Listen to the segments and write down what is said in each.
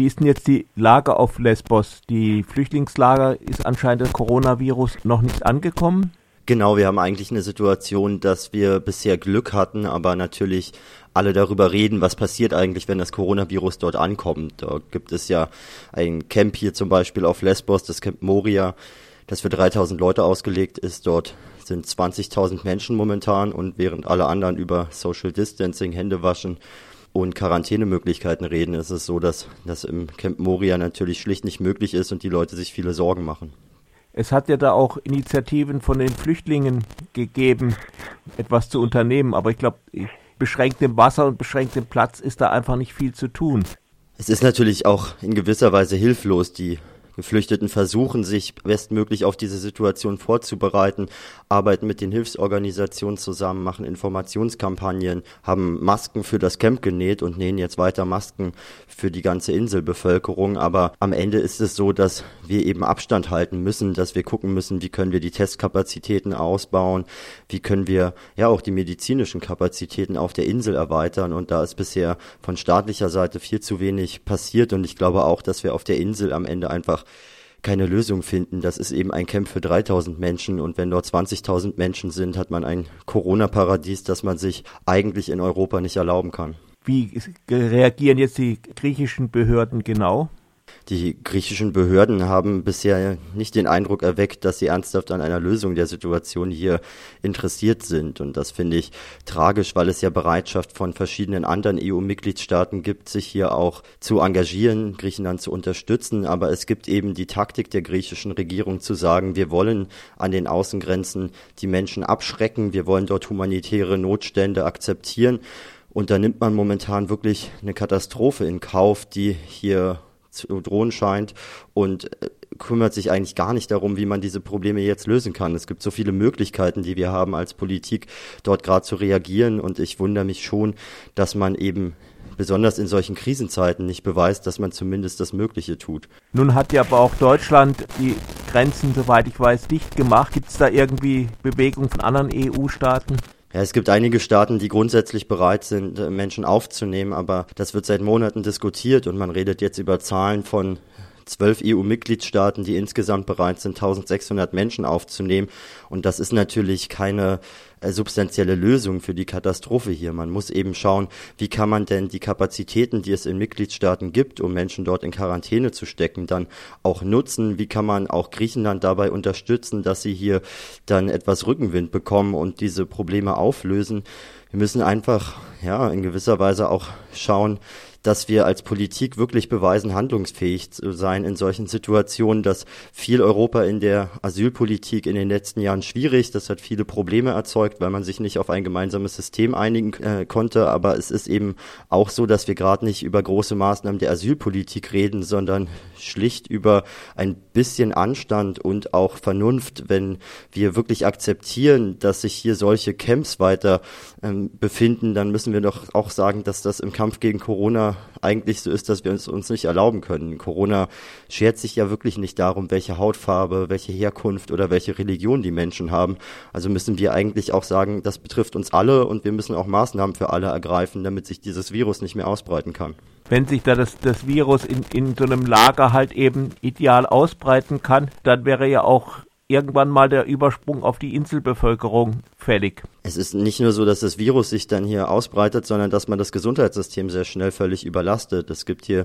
Wie ist denn jetzt die Lage auf Lesbos? Die Flüchtlingslager ist anscheinend das Coronavirus noch nicht angekommen. Genau, wir haben eigentlich eine Situation, dass wir bisher Glück hatten, aber natürlich alle darüber reden, was passiert eigentlich, wenn das Coronavirus dort ankommt. Da gibt es ja ein Camp hier zum Beispiel auf Lesbos, das Camp Moria, das für 3000 Leute ausgelegt ist. Dort sind 20.000 Menschen momentan und während alle anderen über Social Distancing, Hände waschen und Quarantänemöglichkeiten reden, ist es so, dass das im Camp Moria natürlich schlicht nicht möglich ist und die Leute sich viele Sorgen machen. Es hat ja da auch Initiativen von den Flüchtlingen gegeben, etwas zu unternehmen, aber ich glaube, beschränktem Wasser und beschränktem Platz ist da einfach nicht viel zu tun. Es ist natürlich auch in gewisser Weise hilflos, die Geflüchteten versuchen, sich bestmöglich auf diese Situation vorzubereiten, arbeiten mit den Hilfsorganisationen zusammen, machen Informationskampagnen, haben Masken für das Camp genäht und nähen jetzt weiter Masken für die ganze Inselbevölkerung. Aber am Ende ist es so, dass wir eben Abstand halten müssen, dass wir gucken müssen, wie können wir die Testkapazitäten ausbauen, wie können wir ja auch die medizinischen Kapazitäten auf der Insel erweitern. Und da ist bisher von staatlicher Seite viel zu wenig passiert. Und ich glaube auch, dass wir auf der Insel am Ende einfach keine Lösung finden. Das ist eben ein Camp für 3000 Menschen und wenn dort 20.000 Menschen sind, hat man ein Corona-Paradies, das man sich eigentlich in Europa nicht erlauben kann. Wie reagieren jetzt die griechischen Behörden genau? Die griechischen Behörden haben bisher nicht den Eindruck erweckt, dass sie ernsthaft an einer Lösung der Situation hier interessiert sind. Und das finde ich tragisch, weil es ja Bereitschaft von verschiedenen anderen EU-Mitgliedstaaten gibt, sich hier auch zu engagieren, Griechenland zu unterstützen. Aber es gibt eben die Taktik der griechischen Regierung zu sagen, wir wollen an den Außengrenzen die Menschen abschrecken, wir wollen dort humanitäre Notstände akzeptieren. Und da nimmt man momentan wirklich eine Katastrophe in Kauf, die hier zu drohen scheint und äh, kümmert sich eigentlich gar nicht darum, wie man diese Probleme jetzt lösen kann. Es gibt so viele Möglichkeiten, die wir haben als Politik, dort gerade zu reagieren und ich wundere mich schon, dass man eben besonders in solchen Krisenzeiten nicht beweist, dass man zumindest das Mögliche tut. Nun hat ja aber auch Deutschland die Grenzen, soweit ich weiß, dicht gemacht. Gibt es da irgendwie Bewegung von anderen EU-Staaten? Ja, es gibt einige Staaten, die grundsätzlich bereit sind, äh, Menschen aufzunehmen, aber das wird seit Monaten diskutiert und man redet jetzt über Zahlen von zwölf EU-Mitgliedstaaten, die insgesamt bereit sind, 1600 Menschen aufzunehmen. Und das ist natürlich keine äh, substanzielle Lösung für die Katastrophe hier. Man muss eben schauen, wie kann man denn die Kapazitäten, die es in Mitgliedstaaten gibt, um Menschen dort in Quarantäne zu stecken, dann auch nutzen? Wie kann man auch Griechenland dabei unterstützen, dass sie hier dann etwas Rückenwind bekommen und diese Probleme auflösen? Wir müssen einfach, ja, in gewisser Weise auch schauen, dass wir als Politik wirklich beweisen, handlungsfähig zu sein in solchen Situationen. dass viel Europa in der Asylpolitik in den letzten Jahren schwierig. Das hat viele Probleme erzeugt, weil man sich nicht auf ein gemeinsames System einigen äh, konnte. Aber es ist eben auch so, dass wir gerade nicht über große Maßnahmen der Asylpolitik reden, sondern schlicht über ein bisschen Anstand und auch Vernunft, wenn wir wirklich akzeptieren, dass sich hier solche Camps weiter ähm, befinden, dann müssen wir doch auch sagen, dass das im Kampf gegen Corona eigentlich so ist, dass wir es uns nicht erlauben können. Corona schert sich ja wirklich nicht darum, welche Hautfarbe, welche Herkunft oder welche Religion die Menschen haben. Also müssen wir eigentlich auch sagen, das betrifft uns alle und wir müssen auch Maßnahmen für alle ergreifen, damit sich dieses Virus nicht mehr ausbreiten kann. Wenn sich da das, das Virus in, in so einem Lager halt eben ideal ausbreiten kann, dann wäre ja auch irgendwann mal der Übersprung auf die Inselbevölkerung fällig. Es ist nicht nur so, dass das Virus sich dann hier ausbreitet, sondern dass man das Gesundheitssystem sehr schnell völlig überlastet. Es gibt hier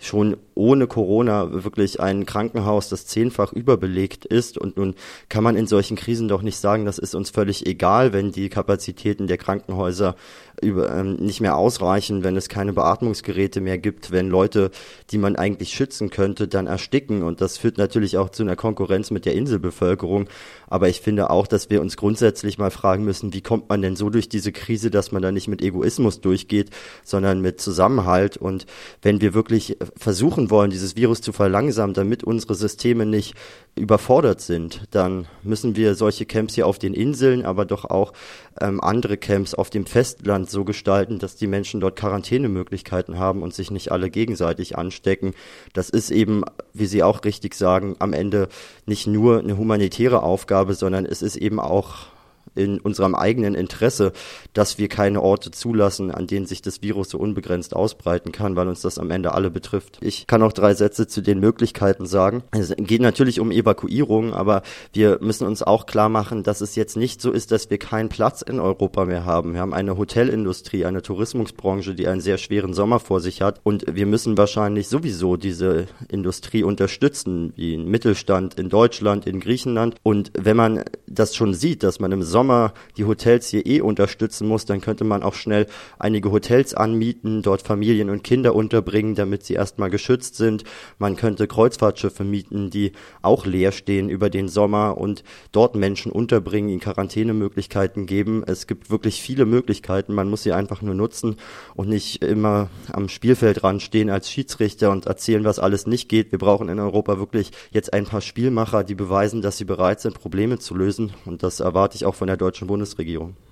schon ohne Corona wirklich ein Krankenhaus, das zehnfach überbelegt ist. Und nun kann man in solchen Krisen doch nicht sagen, das ist uns völlig egal, wenn die Kapazitäten der Krankenhäuser über, ähm, nicht mehr ausreichen, wenn es keine Beatmungsgeräte mehr gibt, wenn Leute, die man eigentlich schützen könnte, dann ersticken. Und das führt natürlich auch zu einer Konkurrenz mit der Inselbevölkerung. Aber ich finde auch, dass wir uns grundsätzlich mal fragen müssen, wie kommt man denn so durch diese Krise, dass man da nicht mit Egoismus durchgeht, sondern mit Zusammenhalt. Und wenn wir wirklich versuchen wollen, dieses Virus zu verlangsamen, damit unsere Systeme nicht überfordert sind, dann müssen wir solche Camps hier auf den Inseln, aber doch auch ähm, andere Camps auf dem Festland so gestalten, dass die Menschen dort Quarantänemöglichkeiten haben und sich nicht alle gegenseitig anstecken. Das ist eben, wie Sie auch richtig sagen, am Ende nicht nur eine humanitäre Aufgabe, sondern es ist eben auch in unserem eigenen Interesse, dass wir keine Orte zulassen, an denen sich das Virus so unbegrenzt ausbreiten kann, weil uns das am Ende alle betrifft. Ich kann auch drei Sätze zu den Möglichkeiten sagen. Es geht natürlich um Evakuierung, aber wir müssen uns auch klar machen, dass es jetzt nicht so ist, dass wir keinen Platz in Europa mehr haben. Wir haben eine Hotelindustrie, eine Tourismusbranche, die einen sehr schweren Sommer vor sich hat und wir müssen wahrscheinlich sowieso diese Industrie unterstützen, wie ein Mittelstand in Deutschland, in Griechenland. Und wenn man das schon sieht, dass man im Sommer die Hotels hier eh unterstützen muss, dann könnte man auch schnell einige Hotels anmieten, dort Familien und Kinder unterbringen, damit sie erstmal geschützt sind. Man könnte Kreuzfahrtschiffe mieten, die auch leer stehen über den Sommer und dort Menschen unterbringen, ihnen Quarantänemöglichkeiten geben. Es gibt wirklich viele Möglichkeiten. Man muss sie einfach nur nutzen und nicht immer am Spielfeld stehen als Schiedsrichter und erzählen, was alles nicht geht. Wir brauchen in Europa wirklich jetzt ein paar Spielmacher, die beweisen, dass sie bereit sind, Probleme zu lösen. Und das erwarte ich auch von der der deutschen Bundesregierung.